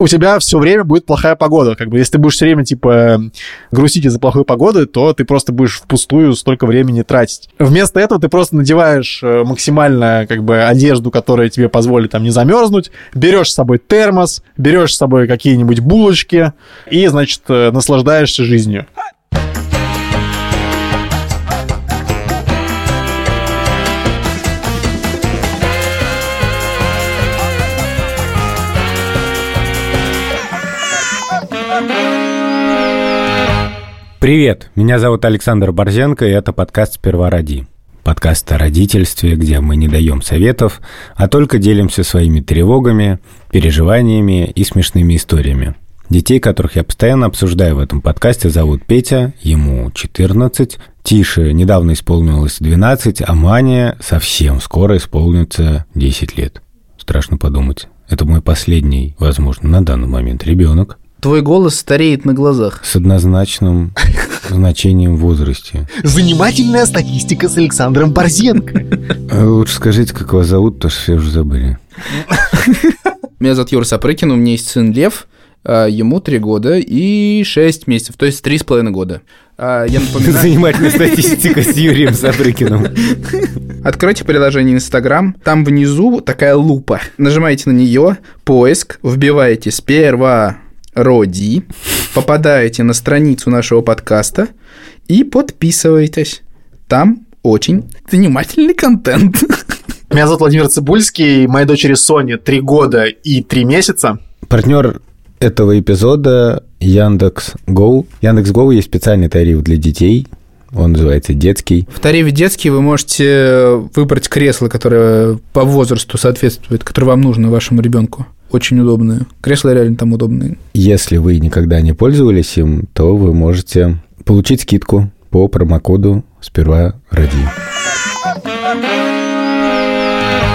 у тебя все время будет плохая погода. Как бы, если ты будешь все время, типа, грустить из-за плохой погоды, то ты просто будешь впустую столько времени тратить. Вместо этого ты просто надеваешь э, максимально, как бы, одежду, которая тебе позволит там не замерзнуть, берешь с собой термос, берешь с собой какие-нибудь булочки и, значит, э, наслаждаешься жизнью. Привет, меня зовут Александр Борзенко, и это подкаст «Сперва роди». Подкаст о родительстве, где мы не даем советов, а только делимся своими тревогами, переживаниями и смешными историями. Детей, которых я постоянно обсуждаю в этом подкасте, зовут Петя, ему 14, Тише недавно исполнилось 12, а Мане совсем скоро исполнится 10 лет. Страшно подумать. Это мой последний, возможно, на данный момент ребенок. Твой голос стареет на глазах. С однозначным значением в возрасте. Занимательная статистика с Александром Борзенко. А лучше скажите, как вас зовут, потому что все уже забыли. Меня зовут Юра Сапрыкин, у меня есть сын Лев, а, ему три года и шесть месяцев, то есть три с половиной года. А, я напоминаю... Занимательная статистика с Юрием Сапрыкиным. Откройте приложение Инстаграм, там внизу такая лупа. Нажимаете на нее, поиск, вбиваете сперва Роди, попадаете на страницу нашего подкаста и подписываетесь. Там очень занимательный контент. Меня зовут Владимир Цибульский, моей дочери Соне 3 года и 3 месяца. Партнер этого эпизода Яндекс Go. Яндекс Go есть специальный тариф для детей, он называется детский. В тарифе детский вы можете выбрать кресло, которое по возрасту соответствует, которое вам нужно вашему ребенку очень удобные. Кресла реально там удобные. Если вы никогда не пользовались им, то вы можете получить скидку по промокоду «Сперва ради».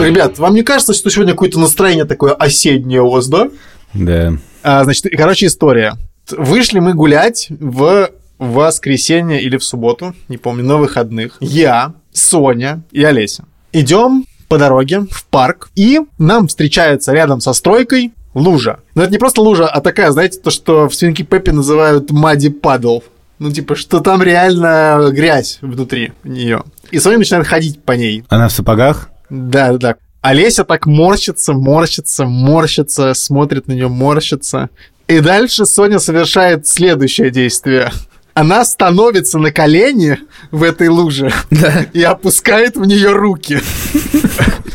Ребят, вам не кажется, что сегодня какое-то настроение такое осеннее у вас, да? Да. А, значит, короче, история. Вышли мы гулять в воскресенье или в субботу, не помню, на выходных. Я, Соня и Олеся. Идем по дороге в парк, и нам встречается рядом со стройкой лужа. Но это не просто лужа, а такая, знаете, то, что в свинки Пеппи называют мади падл. Ну, типа, что там реально грязь внутри нее. И Соня начинает ходить по ней. Она в сапогах? Да, да, да. Олеся так морщится, морщится, морщится, смотрит на нее, морщится. И дальше Соня совершает следующее действие. Она становится на колени в этой луже да. и опускает в нее руки.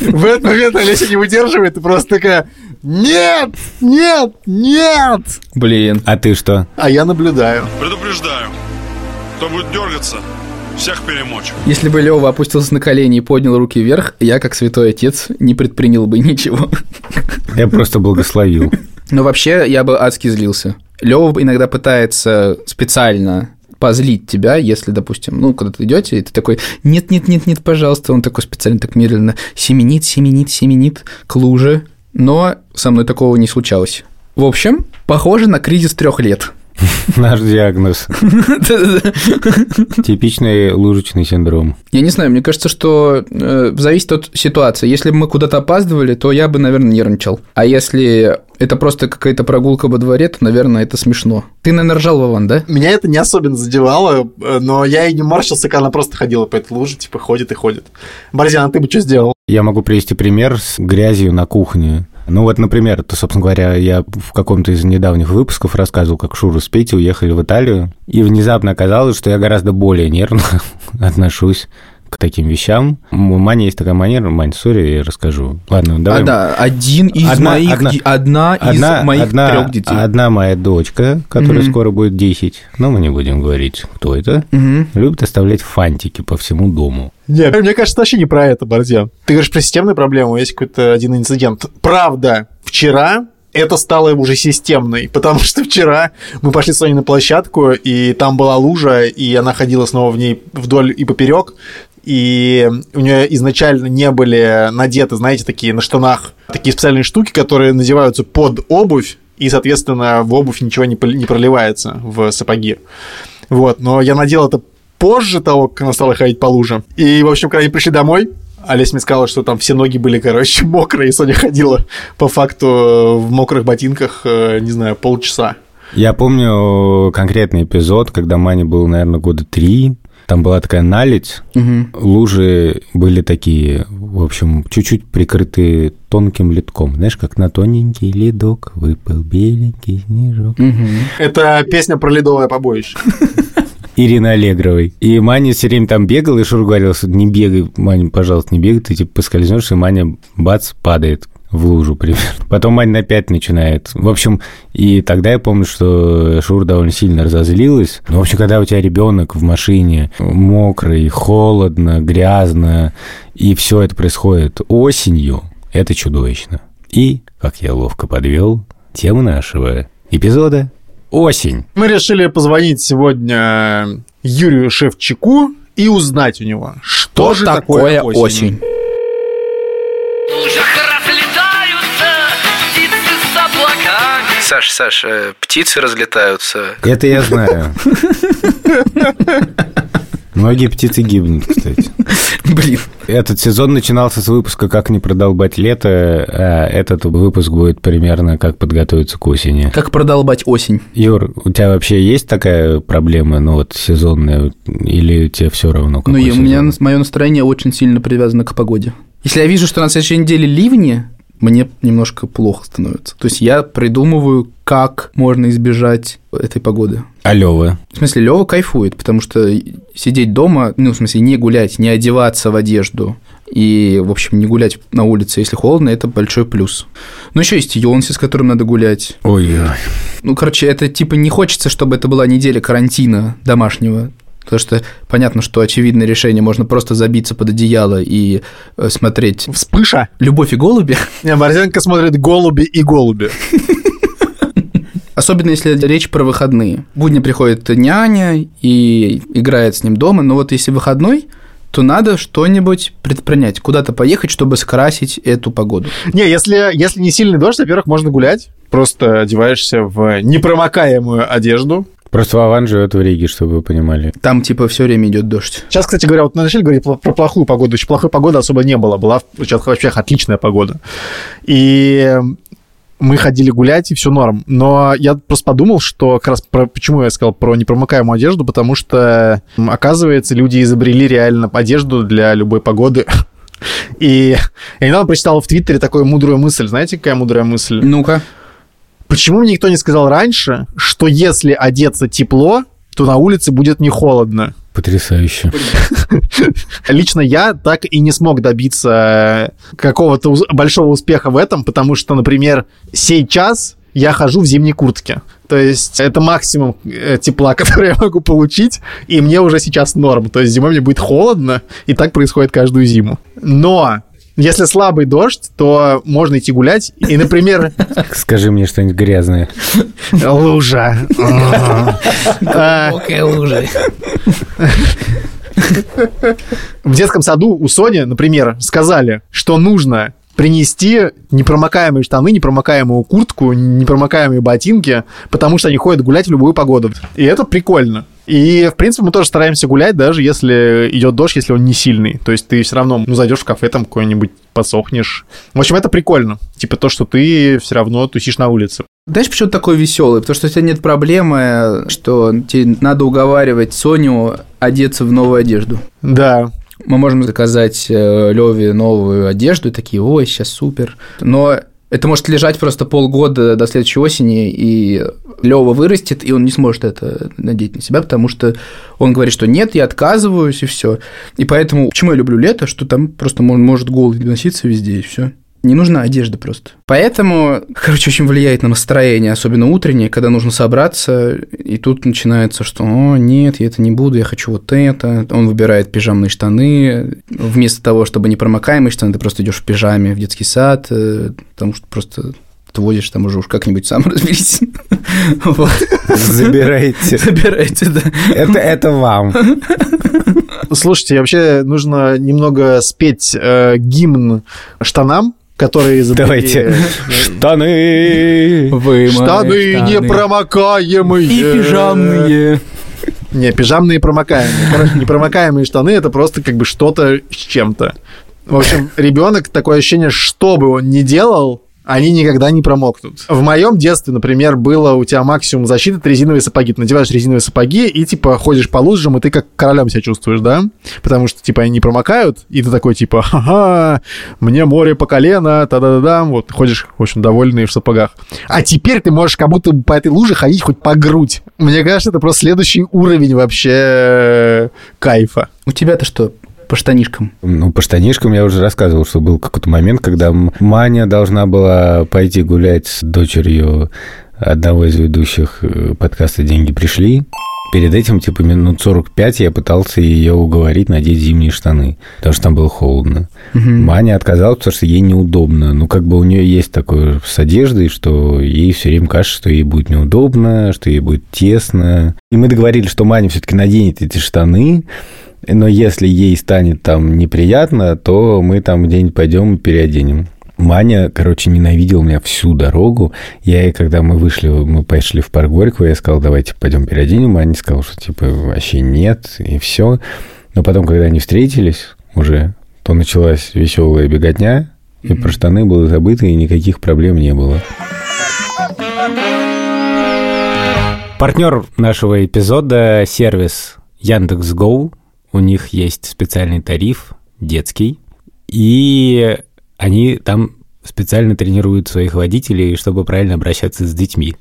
В этот момент Олеся не выдерживает и просто такая нет! Нет! Нет! Блин. А ты что? А я наблюдаю. Предупреждаю. Кто будет дергаться, всех перемочь. Если бы Лева опустился на колени и поднял руки вверх, я, как святой отец, не предпринял бы ничего. Я просто благословил. Но вообще я бы адски злился. Лева иногда пытается специально позлить тебя, если, допустим, ну, когда ты идете, и ты такой, нет, нет, нет, нет, пожалуйста, он такой специально так медленно семенит, семенит, семенит к луже, но со мной такого не случалось. В общем, похоже на кризис трех лет. Наш диагноз. Типичный лужечный синдром. Я не знаю, мне кажется, что э, зависит от ситуации. Если бы мы куда-то опаздывали, то я бы, наверное, нервничал. А если это просто какая-то прогулка во дворе, то, наверное, это смешно. Ты, наверное, ржал, Вован, да? Меня это не особенно задевало, но я и не морщился, когда она просто ходила по этой луже, типа ходит и ходит. Борзян, а ты бы что сделал? Я могу привести пример с грязью на кухне. Ну вот, например, то, собственно говоря, я в каком-то из недавних выпусков рассказывал, как Шура с Петей уехали в Италию, и внезапно оказалось, что я гораздо более нервно отношусь к таким вещам. У Мани есть такая манера, Мань, сори, я расскажу. Ладно, давай. А, да, один из одна, моих, одна, одна из одна, моих одна, трех детей. Одна моя дочка, которая mm-hmm. скоро будет 10, но мы не будем говорить, кто это, mm-hmm. любит оставлять фантики по всему дому. Нет, мне кажется, вообще не про это, Борзен. Ты говоришь про системную проблему, есть какой-то один инцидент. Правда, вчера это стало уже системной, потому что вчера мы пошли с Соней на площадку, и там была лужа, и она ходила снова в ней вдоль и поперек, и у нее изначально не были надеты, знаете, такие на штанах, такие специальные штуки, которые надеваются под обувь, и, соответственно, в обувь ничего не, не проливается в сапоги. Вот, но я надел это позже того, как она стала ходить по лужам. И, в общем, когда они пришли домой, Олесь мне сказала, что там все ноги были, короче, мокрые, и Соня ходила по факту в мокрых ботинках, э, не знаю, полчаса. Я помню конкретный эпизод, когда Мане было, наверное, года три. Там была такая наледь, лужи были такие, в общем, чуть-чуть прикрыты тонким литком. Знаешь, как на тоненький ледок выпал беленький снежок. Это песня про ледовое побоище. Ирины Аллегровой. И Маня все время там бегала, и Шур говорил, что не бегай, Маня, пожалуйста, не бегай, ты типа поскользнешься, и Маня, бац, падает в лужу примерно. Потом Маня опять начинает. В общем, и тогда я помню, что Шур довольно сильно разозлилась. Ну, в общем, когда у тебя ребенок в машине, мокрый, холодно, грязно, и все это происходит осенью, это чудовищно. И, как я ловко подвел, тему нашего эпизода осень. Мы решили позвонить сегодня Юрию Шевчику и узнать у него, что, Что же такое такое осень. осень? Саш, Саш, э, птицы разлетаются. Это я знаю. Многие птицы гибнут, кстати. Блин. Этот сезон начинался с выпуска «Как не продолбать лето», а этот выпуск будет примерно «Как подготовиться к осени». Как продолбать осень? Юр, у тебя вообще есть такая проблема, ну вот сезонная, или тебе все равно? Ну, у меня мое настроение очень сильно привязано к погоде. Если я вижу, что на следующей неделе ливни, мне немножко плохо становится. То есть я придумываю, как можно избежать этой погоды. А Лёва? В смысле, Лева кайфует, потому что сидеть дома, ну, в смысле, не гулять, не одеваться в одежду и, в общем, не гулять на улице, если холодно, это большой плюс. Но еще есть Йонси, с которым надо гулять. Ой-ой. Ну, короче, это типа не хочется, чтобы это была неделя карантина домашнего. Потому что понятно, что очевидное решение можно просто забиться под одеяло и э, смотреть Вспыша. «Любовь и голуби», Не, Борзенко смотрит голуби и голуби. особенно если речь про выходные. Будни приходит няня и играет с ним дома, но вот если выходной, то надо что-нибудь предпринять, куда-то поехать, чтобы скрасить эту погоду. Не, если, если не сильный дождь, во-первых, можно гулять. Просто одеваешься в непромокаемую одежду. Просто Вован живет в Риге, чтобы вы понимали. Там типа все время идет дождь. Сейчас, кстати говоря, вот мы начали говорить про, плохую погоду. Очень плохой погоды особо не было. Была сейчас вообще отличная погода. И мы ходили гулять, и все норм. Но я просто подумал, что как раз про, почему я сказал про непромокаемую одежду, потому что, оказывается, люди изобрели реально одежду для любой погоды. И я недавно прочитал в Твиттере такую мудрую мысль. Знаете, какая мудрая мысль? Ну-ка. Почему мне никто не сказал раньше, что если одеться тепло, то на улице будет не холодно? Потрясающе. Лично я так и не смог добиться э, какого-то большого успеха в этом, потому что, например, сейчас я хожу в зимней куртке. То есть это максимум э, тепла, который я могу получить, и мне уже сейчас норм. То есть зимой мне будет холодно, и так происходит каждую зиму. Но если слабый дождь, то можно идти гулять. И, например, Скажи мне что-нибудь грязное. лужа. А, лужа. В детском саду у Сони, например, сказали, что нужно принести непромокаемые штаны, непромокаемую куртку, непромокаемые ботинки, потому что они ходят гулять в любую погоду. И это прикольно. И, в принципе, мы тоже стараемся гулять, даже если идет дождь, если он не сильный. То есть ты все равно, ну, зайдешь в кафе, там какой-нибудь посохнешь. В общем, это прикольно. Типа то, что ты все равно тусишь на улице. Знаешь, почему такой веселый? Потому что у тебя нет проблемы, что тебе надо уговаривать Соню одеться в новую одежду. Да. Мы можем заказать Леве новую одежду и такие, ой, сейчас супер. Но это может лежать просто полгода до следующей осени, и Лева вырастет, и он не сможет это надеть на себя, потому что он говорит, что нет, я отказываюсь, и все. И поэтому, почему я люблю лето, что там просто может голый носиться везде, и все. Не нужна одежда просто. Поэтому, короче, очень влияет на настроение, особенно утреннее, когда нужно собраться, и тут начинается, что «О, нет, я это не буду, я хочу вот это». Он выбирает пижамные штаны. Вместо того, чтобы непромокаемые штаны, ты просто идешь в пижаме в детский сад, э, потому что просто ты водишь там уже уж как-нибудь сам разберись. Вот. Забирайте. Забирайте, да. Это, это вам. Слушайте, вообще нужно немного спеть э, гимн штанам, которые изобрели- Давайте. Штаны. Вы мои Штаны непромокаемые. И пижамные. Не, пижамные промокаемые. Короче, непромокаемые штаны это просто как бы что-то с чем-то. В общем, ребенок, такое ощущение, что бы он ни делал, они никогда не промокнут. В моем детстве, например, было у тебя максимум защиты это резиновые сапоги. Ты надеваешь резиновые сапоги и, типа, ходишь по лужам, и ты как королем себя чувствуешь, да? Потому что, типа, они не промокают, и ты такой, типа, ха-ха, мне море по колено, та-да-да-да, вот, ходишь, в общем, довольный в сапогах. А теперь ты можешь как будто по этой луже ходить хоть по грудь. Мне кажется, это просто следующий уровень вообще кайфа. У тебя-то что по штанишкам? Ну, по штанишкам я уже рассказывал, что был какой-то момент, когда Маня должна была пойти гулять с дочерью одного из ведущих э, подкаста «Деньги пришли». Перед этим, типа, минут 45 я пытался ее уговорить надеть зимние штаны, потому что там было холодно. Маня отказалась, потому что ей неудобно. Ну, как бы у нее есть такое с одеждой, что ей все время кажется, что ей будет неудобно, что ей будет тесно. И мы договорились, что Маня все-таки наденет эти штаны, но если ей станет там неприятно, то мы там где-нибудь пойдем и переоденем. Маня, короче, ненавидел меня всю дорогу. Я ей, когда мы вышли, мы пошли в парк Горького, я сказал, давайте пойдем переоденем. Маня сказала, что типа вообще нет, и все. Но потом, когда они встретились уже, то началась веселая беготня, и про штаны было забыто, и никаких проблем не было. Партнер нашего эпизода – сервис Яндекс.Гоу. У них есть специальный тариф, детский, и они там специально тренируют своих водителей, чтобы правильно обращаться с детьми.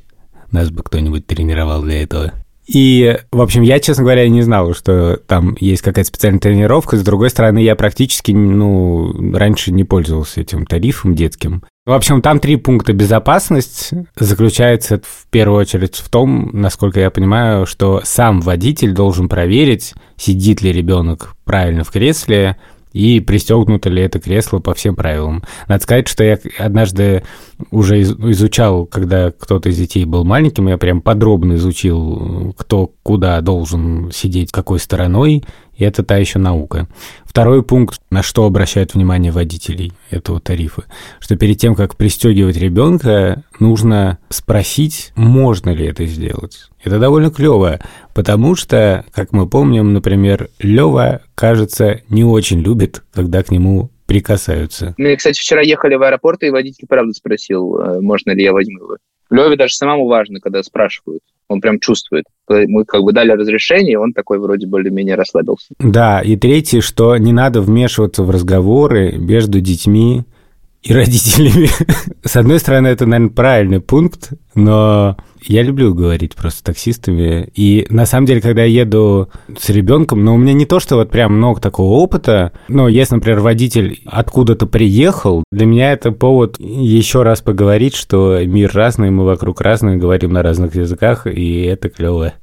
Нас бы кто-нибудь тренировал для этого. И, в общем, я, честно говоря, не знал, что там есть какая-то специальная тренировка. С другой стороны, я практически, ну, раньше не пользовался этим тарифом детским. В общем, там три пункта. Безопасность заключается в первую очередь в том, насколько я понимаю, что сам водитель должен проверить, сидит ли ребенок правильно в кресле, и пристегнуто ли это кресло по всем правилам. Надо сказать, что я однажды уже из- изучал, когда кто-то из детей был маленьким, я прям подробно изучил, кто куда должен сидеть, какой стороной, и это та еще наука. Второй пункт, на что обращают внимание водителей этого тарифа, что перед тем, как пристегивать ребенка, нужно спросить, можно ли это сделать. Это довольно клево, потому что, как мы помним, например, Лева, кажется, не очень любит, когда к нему прикасаются. Мы, кстати, вчера ехали в аэропорт, и водитель правда спросил, э, можно ли я возьму его. Леве даже самому важно, когда спрашивают. Он прям чувствует. Мы как бы дали разрешение, он такой вроде более-менее расслабился. Да, и третье, что не надо вмешиваться в разговоры между детьми и родителями. С одной стороны, это, наверное, правильный пункт, но я люблю говорить просто с таксистами. И на самом деле, когда я еду с ребенком, ну, у меня не то, что вот прям много такого опыта, но если, например, водитель откуда-то приехал, для меня это повод еще раз поговорить, что мир разный, мы вокруг разные, говорим на разных языках, и это клево.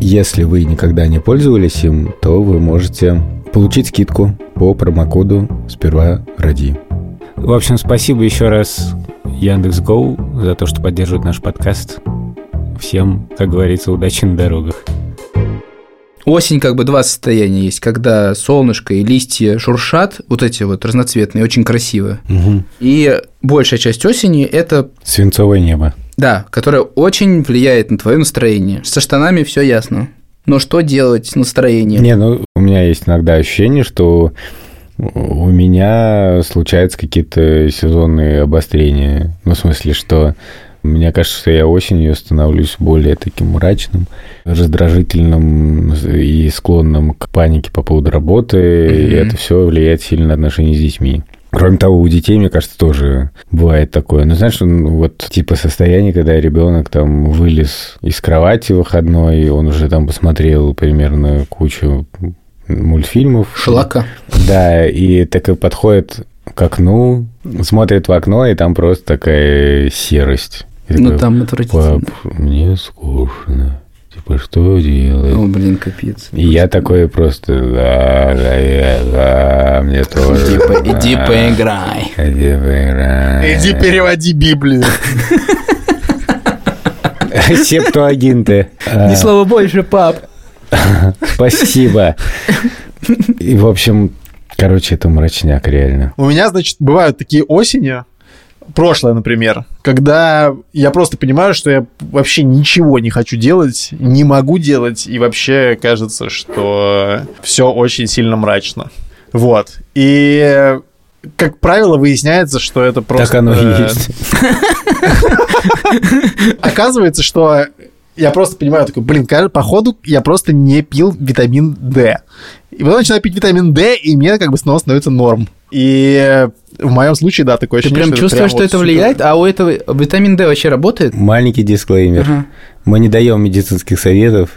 Если вы никогда не пользовались им, то вы можете получить скидку по промокоду «Сперва ради». В общем, спасибо еще раз Яндекс.Гоу за то, что поддерживает наш подкаст. Всем, как говорится, удачи на дорогах. Осень как бы два состояния есть, когда солнышко и листья шуршат, вот эти вот разноцветные, очень красиво. И большая часть осени – это Свинцовое небо. Да, которая очень влияет на твое настроение. Со штанами все ясно. Но что делать с настроением? Не, ну, у меня есть иногда ощущение, что у меня случаются какие-то сезонные обострения. Ну, в смысле, что мне кажется, что я осенью становлюсь более таким мрачным, раздражительным и склонным к панике по поводу работы, и Мгм. это все влияет сильно на отношения с детьми. Кроме того, у детей, мне кажется, тоже бывает такое. Ну, знаешь, вот типа состояние, когда ребенок там вылез из кровати выходной, он уже там посмотрел примерно кучу мультфильмов. Шлака. Да, и так и подходит к окну, смотрит в окно, и там просто такая серость. И Ну такой, там отвратительно. Пап, мне скучно. Типа, что делать? О, блин, капец. И я такой просто, да, да, я, да, мне тоже. Иди, да, иди поиграй. Иди поиграй. Иди переводи Библию. Септуагинты. А, Ни слова больше, пап. Спасибо. И, в общем, короче, это мрачняк, реально. У меня, значит, бывают такие осени, прошлое, например, когда я просто понимаю, что я вообще ничего не хочу делать, не могу делать, и вообще кажется, что все очень сильно мрачно. Вот. И как правило, выясняется, что это просто... Так оно и есть. Оказывается, что я просто понимаю, такой, блин, походу я просто не пил витамин D. И потом начинаю пить витамин D, и мне как бы снова становится норм. И в моем случае, да, такое Ты ощущение, прям чувствуешь, что вот это супер. влияет? А у этого витамин D вообще работает? Маленький дисклеймер. Ага. Мы не даем медицинских советов.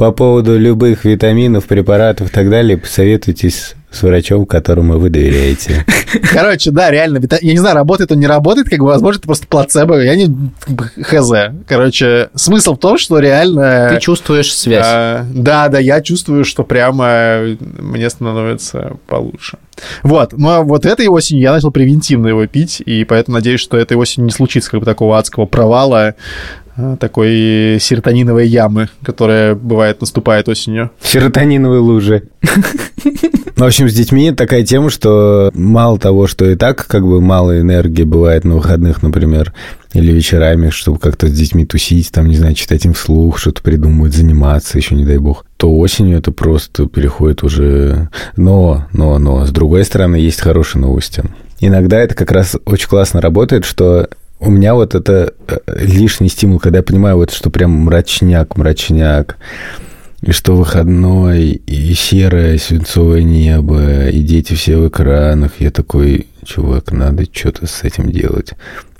По поводу любых витаминов, препаратов и так далее, посоветуйтесь с врачом, которому вы доверяете. Короче, да, реально, я не знаю, работает он, не работает, как бы, возможно, это просто плацебо, я не хз. Короче, смысл в том, что реально... Ты чувствуешь связь. А, да, да, я чувствую, что прямо мне становится получше. Вот, но вот этой осенью я начал превентивно его пить, и поэтому надеюсь, что этой осенью не случится как бы такого адского провала, а, такой серотониновой ямы, которая бывает наступает осенью. Серотониновые лужи. В общем, с детьми такая тема, что мало того, что и так как бы мало энергии бывает на выходных, например, или вечерами, чтобы как-то с детьми тусить, там, не знаю, читать им вслух, что-то придумывать, заниматься, еще не дай бог, то осенью это просто переходит уже... Но, но, но, с другой стороны, есть хорошие новости. Иногда это как раз очень классно работает, что у меня вот это э, лишний стимул, когда я понимаю, вот, что прям мрачняк, мрачняк, и что выходной, и серое свинцовое небо, и дети все в экранах. Я такой, чувак, надо что-то с этим делать.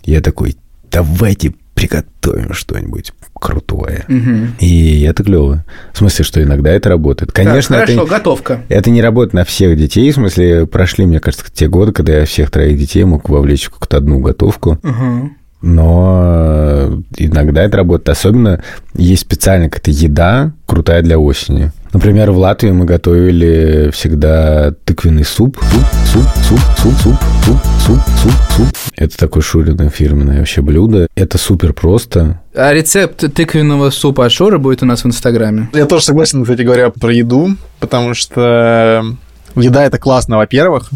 Я такой, давайте приготовим что-нибудь крутое. Мгм. И это клево. В смысле, что иногда это работает. Конечно, Так, это, хорошо, готовка. это не работает на всех детей. В смысле, прошли, мне кажется, те годы, когда я всех троих детей мог вовлечь в какую-то одну готовку. Мгм. Но иногда это работает. Особенно есть специальная какая-то еда, крутая для осени. Например, в Латвии мы готовили всегда тыквенный суп. Суп, суп, суп, суп, суп, суп, суп, суп, суп. Это такое шуриное фирменное вообще блюдо. Это супер просто. А рецепт тыквенного супа от Шоры будет у нас в Инстаграме. Я тоже согласен, кстати говоря, про еду, потому что еда это классно, во-первых.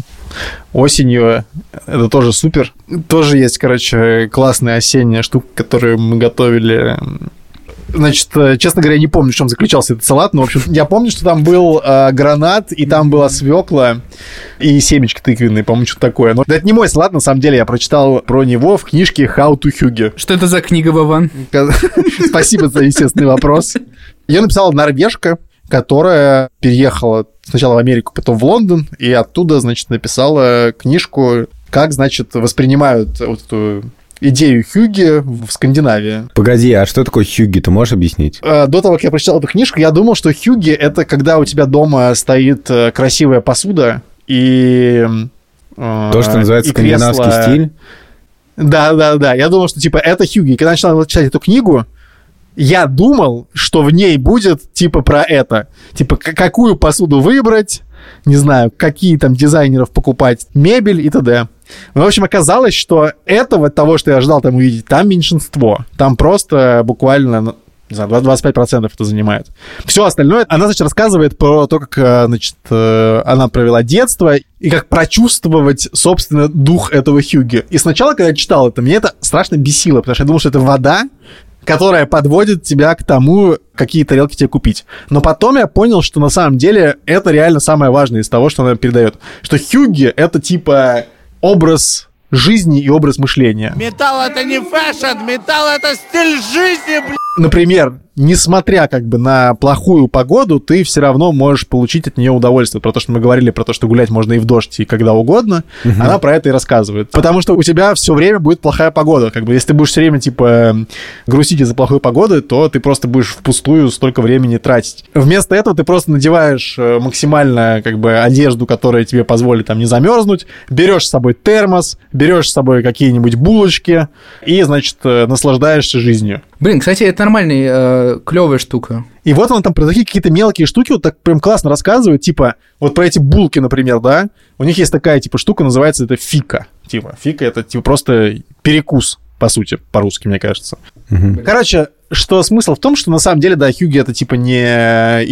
Осенью это тоже супер. Тоже есть, короче, классная осенняя штука, которую мы готовили. Значит, э, честно говоря, я не помню, в чем заключался этот салат, но, в общем, я помню, что там был э, гранат, и там была свекла и семечки тыквенные, по-моему, что-то такое. Но это не мой салат, на самом деле, я прочитал про него в книжке «How to Hygge». Что это за книга, Вован? Спасибо за естественный вопрос. Ее написала норвежка, которая переехала сначала в Америку, потом в Лондон, и оттуда, значит, написала книжку, как, значит, воспринимают вот эту идею Хьюги в Скандинавии. Погоди, а что такое хюги, ты можешь объяснить? Э, До того, как я прочитал эту книжку, я думал, что Хьюги — это когда у тебя дома стоит э, красивая посуда и... э, То, что называется скандинавский кресло- стиль? Да, да, да. Я думал, что типа это Хьюги. И когда я начал читать эту книгу, я думал, что в ней будет типа про это. Типа, какую посуду выбрать, не знаю, какие там дизайнеров покупать, мебель и т.д. Ну, в общем, оказалось, что этого, того, что я ожидал там увидеть, там меньшинство. Там просто буквально, ну, не знаю, 25% это занимает. Все остальное, она, значит, рассказывает про то, как, э, значит, э, она провела детство и как прочувствовать, собственно, дух этого Хьюги. И сначала, когда я читал это, мне это страшно бесило, потому что я думал, что это вода, которая подводит тебя к тому, какие тарелки тебе купить. Но потом я понял, что на самом деле это реально самое важное из того, что она передает. Что хюгге — это типа образ жизни и образ мышления. Металл это не fashion, металл это стиль жизни, блядь. Например, несмотря как бы на плохую погоду, ты все равно можешь получить от нее удовольствие. Про то, что мы говорили, про то, что гулять можно и в дождь, и когда угодно, она про это и рассказывает. Потому что у тебя все время будет плохая погода. Как бы если ты будешь все время, типа, грустить из-за плохой погоды, то ты просто будешь впустую столько времени тратить. Вместо этого ты просто надеваешь э, максимально, как бы, одежду, которая тебе позволит там не замерзнуть, берешь с собой термос, берешь с собой какие-нибудь булочки и, значит, э, наслаждаешься жизнью. Блин, кстати, это нормальная, клевая штука. И вот он там про такие какие-то мелкие штуки вот так прям классно рассказывает, типа, вот про эти булки, например, да, у них есть такая, типа, штука, называется это фика. Типа, фика это, типа, просто перекус, по сути, по-русски, мне кажется. Короче, что смысл в том, что на самом деле, да, Хьюги это типа не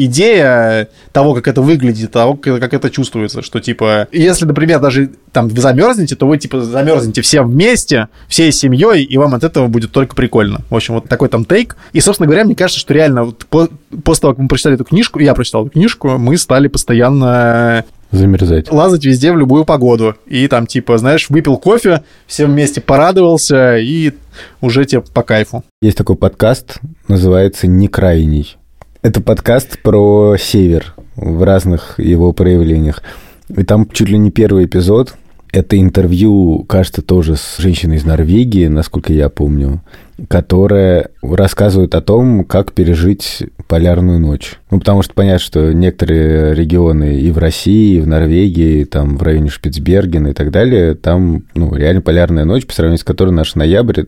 идея того, как это выглядит, а того, как это чувствуется, что типа, если, например, даже там вы замерзнете, то вы типа замерзнете все вместе, всей семьей, и вам от этого будет только прикольно. В общем, вот такой там тейк. И, собственно говоря, мне кажется, что реально вот по- после того, как мы прочитали эту книжку, я прочитал эту книжку, мы стали постоянно Замерзать. лазать везде в любую погоду. И там, типа, знаешь, выпил кофе, все вместе порадовался, и уже тебе по кайфу. Есть такой подкаст, называется «Не крайний». Это подкаст про север в разных его проявлениях. И там чуть ли не первый эпизод. Это интервью, кажется, тоже с женщиной из Норвегии, насколько я помню, которая рассказывает о том, как пережить полярную ночь. Ну, потому что понятно, что некоторые регионы и в России, и в Норвегии, там в районе Шпицбергена и так далее, там, ну, реально полярная ночь, по сравнению с которой наш ноябрь,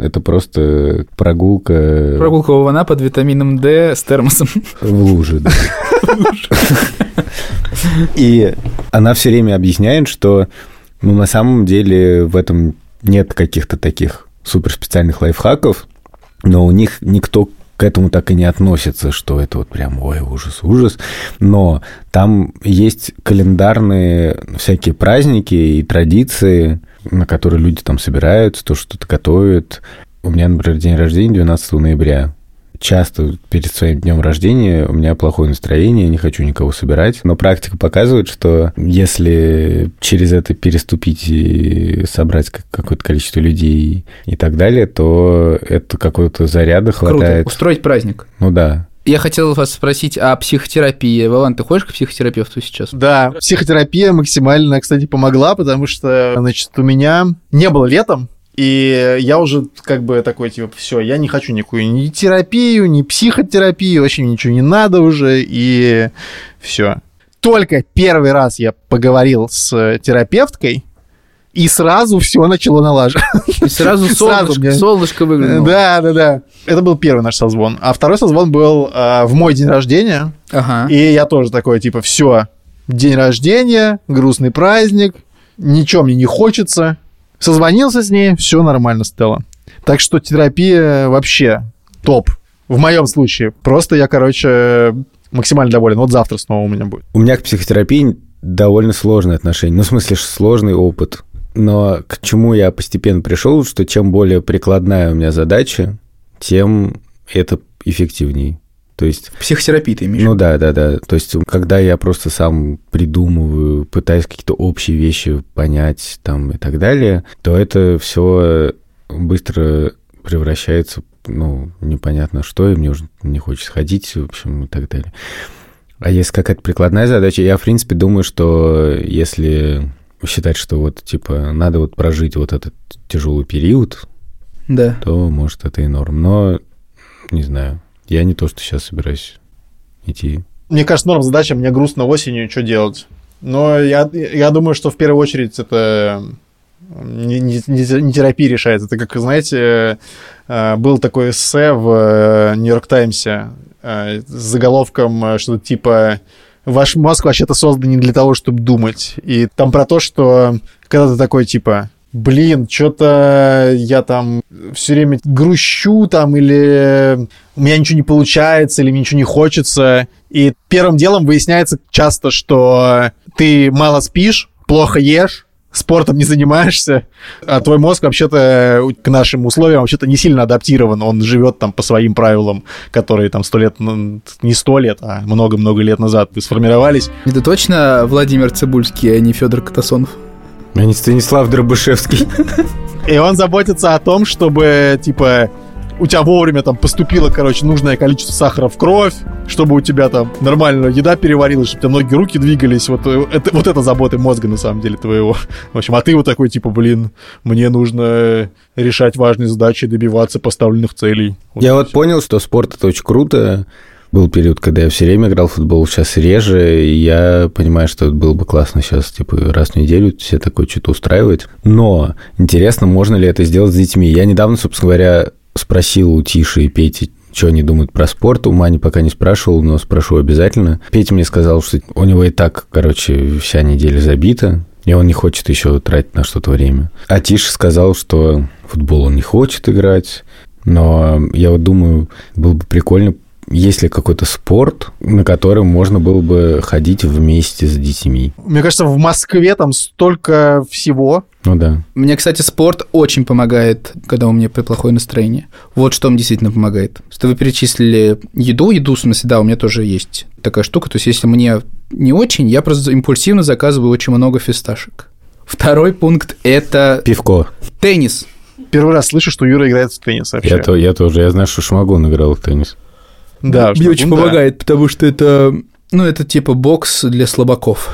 это просто прогулка Прогулка Вована под витамином D с термосом. в луже. да. И она все время объясняет, что ну, на самом деле в этом нет каких-то таких суперспециальных лайфхаков, но у них никто к этому так и не относится, что это вот прям, ой, ужас, ужас. Но там есть календарные всякие праздники и традиции, на которые люди там собираются, то что-то готовят. У меня, например, день рождения 12 ноября. Часто перед своим днем рождения у меня плохое настроение, не хочу никого собирать. Но практика показывает, что если через это переступить и собрать как- какое-то количество людей и так далее, то это какого-то заряда Круто. хватает. Устроить праздник. Ну да. Я хотел вас спросить о психотерапии. Вован, ты ходишь к психотерапевту сейчас? Да, психотерапия максимально, кстати, помогла, потому что, значит, у меня не было летом, и я уже как бы такой, типа, все, я не хочу никакую ни терапию, ни психотерапию, вообще ничего не надо уже, и все. Только первый раз я поговорил с терапевткой, и сразу все начало налаживаться. И сразу солнышко, солнышко выглянуло. Да, да, да. Это был первый наш созвон. А второй созвон был а, в мой день рождения. Ага. И я тоже такой, типа, все, день рождения, грустный праздник, ничего мне не хочется. Созвонился с ней, все нормально стало. Так что терапия вообще топ. В моем случае. Просто я, короче, максимально доволен. Вот завтра снова у меня будет. У меня к психотерапии довольно сложное отношение. Ну, в смысле, сложный опыт. Но к чему я постепенно пришел, что чем более прикладная у меня задача, тем это эффективней. То есть, Психотерапия ты имеешь? ну да, да, да. То есть, когда я просто сам придумываю, пытаюсь какие-то общие вещи понять там и так далее, то это все быстро превращается, ну, непонятно что, и мне уже не хочется ходить, в общем, и так далее. А если какая-то прикладная задача, я, в принципе, думаю, что если считать, что вот, типа, надо вот прожить вот этот тяжелый период, Да. то, может, это и норм. Но, не знаю, я не то, что сейчас собираюсь идти. Мне кажется, норм задача, мне грустно осенью, что делать. Но я, я думаю, что в первую очередь это не, не- не- терапия решает. Это как, знаете, э, был такой эссе в э, Нью-Йорк Таймсе э, с заголовком что-то типа «Ваш мозг вообще-то создан не для того, чтобы думать». И там про то, что когда ты такой типа блин, что-то я там все время грущу там, или у меня ничего не получается, или мне ничего не хочется. И первым делом выясняется часто, что ты мало спишь, плохо ешь, спортом не занимаешься, а твой мозг вообще-то к нашим условиям вообще-то не сильно адаптирован. Он живет там по своим правилам, которые там сто лет, ну, не сто лет, а много-много лет назад сформировались. Это точно Владимир Цибульский, а не Федор Катасонов? А не Станислав Дробышевский. И он заботится о том, чтобы, типа, у тебя вовремя там поступило, короче, нужное количество сахара в кровь, чтобы у тебя там нормально еда переварилась, чтобы у тебя ноги, руки двигались. Вот э, это, вот это забота мозга, на самом деле, твоего. В общем, а ты вот такой, типа, блин, мне нужно решать важные задачи, добиваться поставленных целей. Я вот понял, что спорт это очень круто. Был период, когда я все время играл в футбол, сейчас реже, и я понимаю, что было бы классно сейчас, типа, раз в неделю все такое что-то устраивать. Но интересно, можно ли это сделать с детьми? Я недавно, собственно говоря, спросил у Тиши и Пети, что они думают про спорт. У Мани пока не спрашивал, но спрошу обязательно. Петя мне сказал, что у него и так, короче, вся неделя забита, и он не хочет еще тратить на что-то время. А Тиша сказал, что футбол он не хочет играть, но я вот думаю, было бы прикольно, есть ли какой-то спорт, на который можно было бы ходить вместе с детьми. Мне кажется, в Москве там столько всего. Ну да. Мне, кстати, спорт очень помогает, когда у меня плохое настроение. Вот что мне действительно помогает. Что вы перечислили еду, еду, в смысле, да, у меня тоже есть такая штука. То есть, если мне не очень, я просто импульсивно заказываю очень много фисташек. Второй пункт – это Пивко. теннис. Первый раз слышу, что Юра играет в теннис вообще. Я, то, я тоже. Я знаю, что Шмагун играл в теннис. Да, Мне очень помогает, потому что это, ну, это типа бокс для слабаков.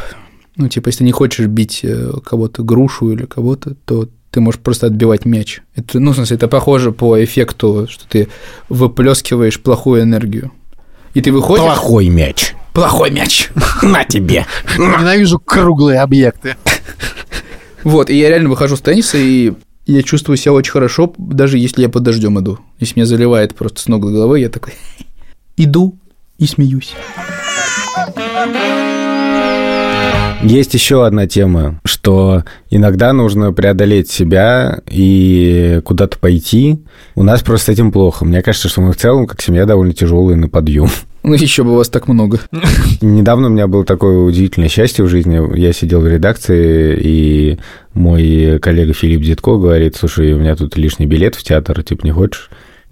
Ну, типа, если не хочешь бить э, кого-то грушу или кого-то, то ты можешь просто отбивать мяч. Это, ну, в смысле, это похоже по эффекту, что ты выплескиваешь плохую энергию. И ты выходишь... Плохой мяч. Плохой мяч. На тебе. Ненавижу круглые объекты. Вот, и я реально выхожу с тенниса, и я чувствую себя очень хорошо, даже если я под дождем иду. Если меня заливает просто с ног до головы, я такой иду и смеюсь. Есть еще одна тема, что иногда нужно преодолеть себя и куда-то пойти. У нас просто с этим плохо. Мне кажется, что мы в целом, как семья, довольно тяжелые на подъем. Ну, еще бы вас так много. Недавно у меня было такое удивительное счастье в жизни. Я сидел в редакции, и мой коллега Филипп Дедко говорит, слушай, у меня тут лишний билет в театр, типа, не хочешь?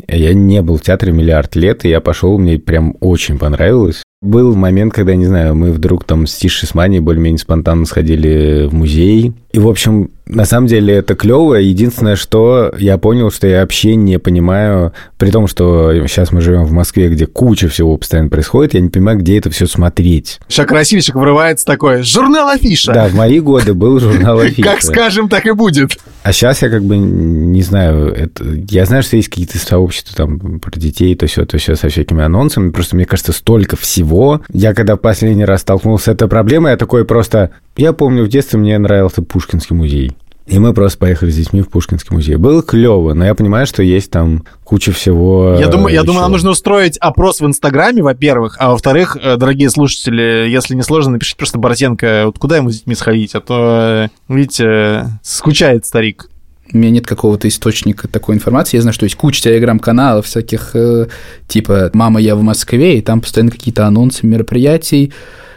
Я не был в театре миллиард лет, и я пошел, мне прям очень понравилось. Был момент, когда, не знаю, мы вдруг там с Тишей с Маней более-менее спонтанно сходили в музей. И, в общем, на самом деле это клево. Единственное, что я понял, что я вообще не понимаю, при том, что сейчас мы живем в Москве, где куча всего постоянно происходит, я не понимаю, где это все смотреть. Сейчас красивчик врывается такой, журнал Афиша. Да, в мои годы был журнал Афиша. Как скажем, так и будет. А сейчас я как бы не знаю, это, я знаю, что есть какие-то сообщества там про детей, то все, то все со всякими анонсами, просто мне кажется, столько всего. Я когда в последний раз столкнулся с этой проблемой, я такой просто... Я помню, в детстве мне нравился Пушкинский музей. И мы просто поехали с детьми в Пушкинский музей. Было клево, но я понимаю, что есть там куча всего. Я думаю, я еще. думаю, нам нужно устроить опрос в Инстаграме, во-первых, а во-вторых, э, дорогие слушатели, если не сложно, напишите просто Борзенко, вот куда ему с детьми сходить, а то, видите, скучает старик. У меня нет какого-то источника такой информации. Я знаю, что есть куча телеграм-каналов всяких, э, типа «Мама, я в Москве», и там постоянно какие-то анонсы мероприятий,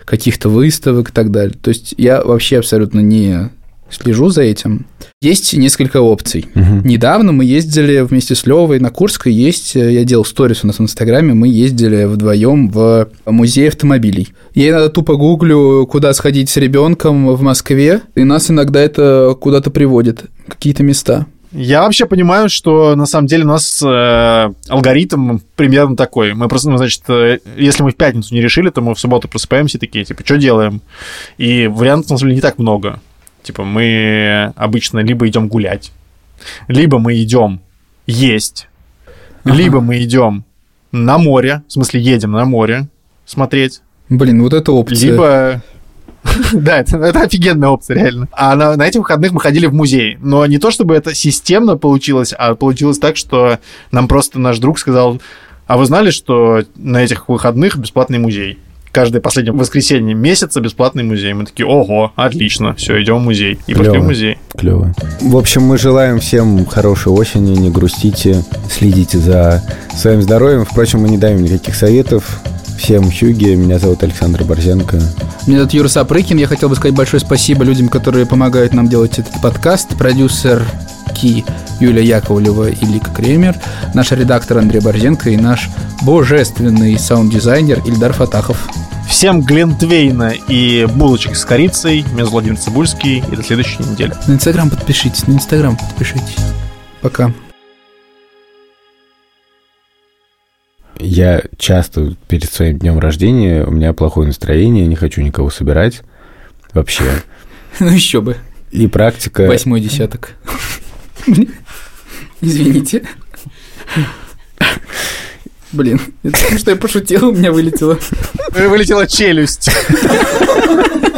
каких-то выставок и так далее. То есть я вообще абсолютно не слежу за этим. Есть несколько опций. Мгм. Недавно мы ездили вместе с Левой на Курской. Есть, э, я делал сторис у нас в Инстаграме, мы ездили вдвоем в музей автомобилей. Я иногда тупо гуглю, куда сходить с ребенком в Москве, и нас иногда это куда-то приводит, какие-то места. Я вообще понимаю, что на самом деле у нас э, алгоритм примерно такой. Мы просто, ну, значит, э, если мы в пятницу не решили, то мы в субботу просыпаемся и такие, типа, что делаем? И вариантов, на самом деле, не так много. Типа, мы обычно либо идем гулять, либо мы идем есть, Ага. либо мы идем на море, в смысле, едем на море смотреть, Блин, вот это опция. либо... Да, это, это офигенная опция, реально. А на, на этих выходных мы ходили в музей. Но не то, чтобы это системно получилось, а получилось так, что нам просто наш друг сказал, а вы знали, что на этих выходных бесплатный музей? Каждое последнее воскресенье месяца бесплатный музей. Мы такие, ого, отлично, все, идем в музей. И пошли Клёво. в музей. Клево. В общем, мы желаем всем хорошей осени, не грустите, следите за своим здоровьем. Впрочем, мы не даем никаких советов. Всем хюги, меня зовут Александр Борзенко. Меня зовут Юра Сапрыкин. Я хотел бы сказать большое спасибо людям, которые помогают нам делать этот подкаст. Продюсер Ки Юлия Яковлева и Лика Кремер, наш редактор Андрей Борзенко и наш божественный саунд-дизайнер Ильдар Фатахов. Всем Глинтвейна и булочек с корицей. Меня зовут Владимир Цибульский. И до следующей недели. На Инстаграм подпишитесь, на Инстаграм подпишитесь. Пока. Я часто перед своим днем рождения, у меня плохое настроение, не хочу никого собирать вообще. Ну еще бы. И практика... Восьмой десяток. Извините. Блин, это потому что я пошутил, у меня вылетело. Вылетела челюсть.